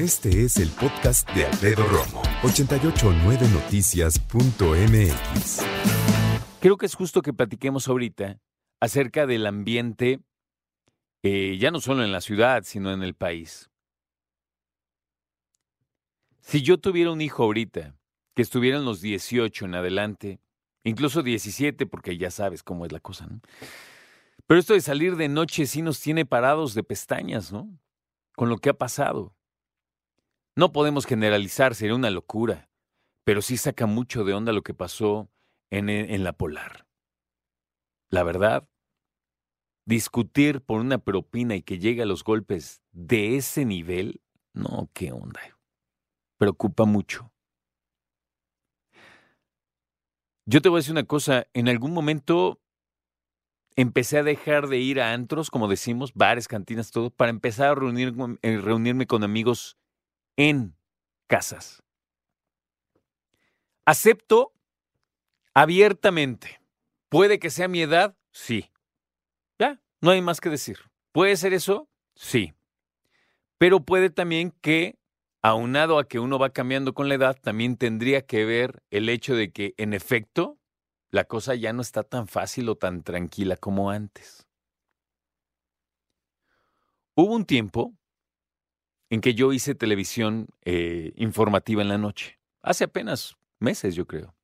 Este es el podcast de Alfredo Romo, 889noticias.mx. Creo que es justo que platiquemos ahorita acerca del ambiente, eh, ya no solo en la ciudad, sino en el país. Si yo tuviera un hijo ahorita, que estuviera en los 18 en adelante, incluso 17, porque ya sabes cómo es la cosa, ¿no? Pero esto de salir de noche sí nos tiene parados de pestañas, ¿no? Con lo que ha pasado. No podemos generalizar, sería una locura, pero sí saca mucho de onda lo que pasó en, en la polar. La verdad, discutir por una propina y que llegue a los golpes de ese nivel, no, qué onda. Preocupa mucho. Yo te voy a decir una cosa, en algún momento empecé a dejar de ir a antros, como decimos, bares, cantinas, todo, para empezar a eh, reunirme con amigos en casas. Acepto abiertamente. ¿Puede que sea mi edad? Sí. Ya, no hay más que decir. ¿Puede ser eso? Sí. Pero puede también que, aunado a que uno va cambiando con la edad, también tendría que ver el hecho de que, en efecto, la cosa ya no está tan fácil o tan tranquila como antes. Hubo un tiempo en que yo hice televisión eh, informativa en la noche, hace apenas meses yo creo.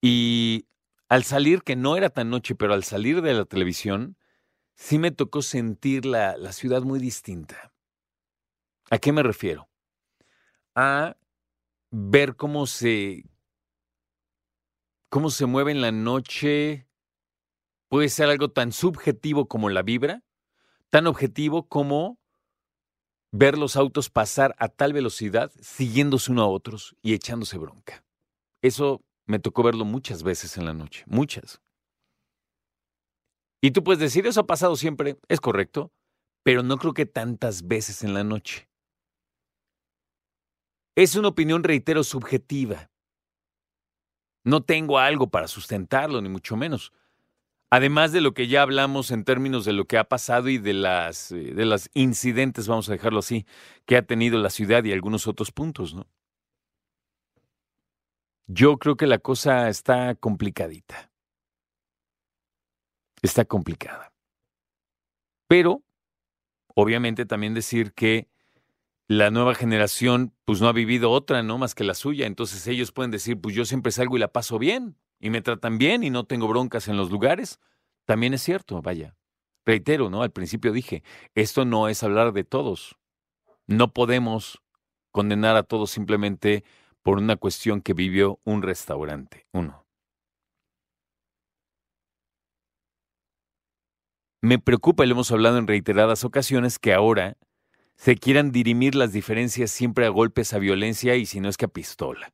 Y al salir, que no era tan noche, pero al salir de la televisión, sí me tocó sentir la, la ciudad muy distinta. ¿A qué me refiero? A ver cómo se, cómo se mueve en la noche. Puede ser algo tan subjetivo como la vibra, tan objetivo como ver los autos pasar a tal velocidad, siguiéndose uno a otros y echándose bronca. Eso me tocó verlo muchas veces en la noche, muchas. Y tú puedes decir, eso ha pasado siempre, es correcto, pero no creo que tantas veces en la noche. Es una opinión, reitero, subjetiva. No tengo algo para sustentarlo, ni mucho menos. Además de lo que ya hablamos en términos de lo que ha pasado y de las eh, de los incidentes, vamos a dejarlo así, que ha tenido la ciudad y algunos otros puntos, ¿no? Yo creo que la cosa está complicadita. Está complicada. Pero, obviamente también decir que la nueva generación pues no ha vivido otra, ¿no? Más que la suya. Entonces ellos pueden decir, pues yo siempre salgo y la paso bien y me tratan bien y no tengo broncas en los lugares, también es cierto, vaya. Reitero, ¿no? Al principio dije, esto no es hablar de todos. No podemos condenar a todos simplemente por una cuestión que vivió un restaurante, uno. Me preocupa, y lo hemos hablado en reiteradas ocasiones, que ahora se quieran dirimir las diferencias siempre a golpes, a violencia y si no es que a pistola.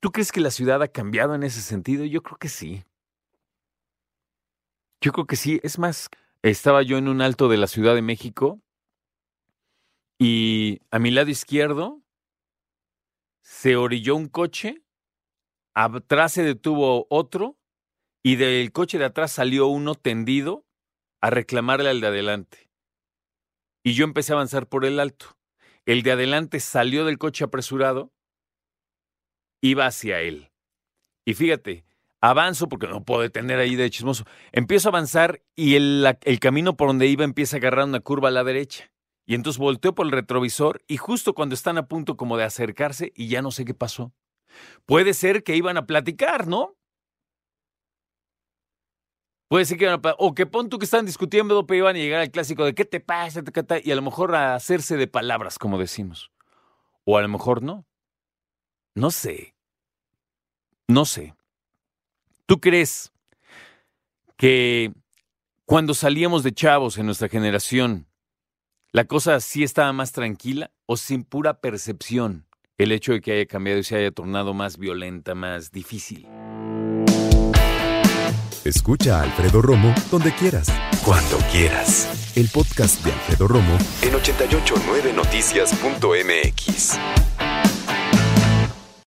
¿Tú crees que la ciudad ha cambiado en ese sentido? Yo creo que sí. Yo creo que sí. Es más, estaba yo en un alto de la Ciudad de México y a mi lado izquierdo se orilló un coche, atrás se detuvo otro y del coche de atrás salió uno tendido a reclamarle al de adelante. Y yo empecé a avanzar por el alto. El de adelante salió del coche apresurado iba hacia él. Y fíjate, avanzo porque no puedo detener ahí de chismoso. Empiezo a avanzar y el, camino por donde iba empieza a agarrar una curva a la derecha. Y entonces volteo por el retrovisor y justo cuando están a punto como de acercarse y ya no sé qué pasó. Puede ser que iban a platicar, ¿no? Puede ser que iban a o que pon tú que están discutiendo, pero iban a llegar al clásico de qué te pasa, y a lo mejor a hacerse de palabras, como decimos. O a lo mejor no. No sé. No sé. ¿Tú crees que cuando salíamos de chavos en nuestra generación, la cosa sí estaba más tranquila o sin pura percepción el hecho de que haya cambiado y se haya tornado más violenta, más difícil? Escucha a Alfredo Romo donde quieras. Cuando quieras. El podcast de Alfredo Romo en 889noticias.mx.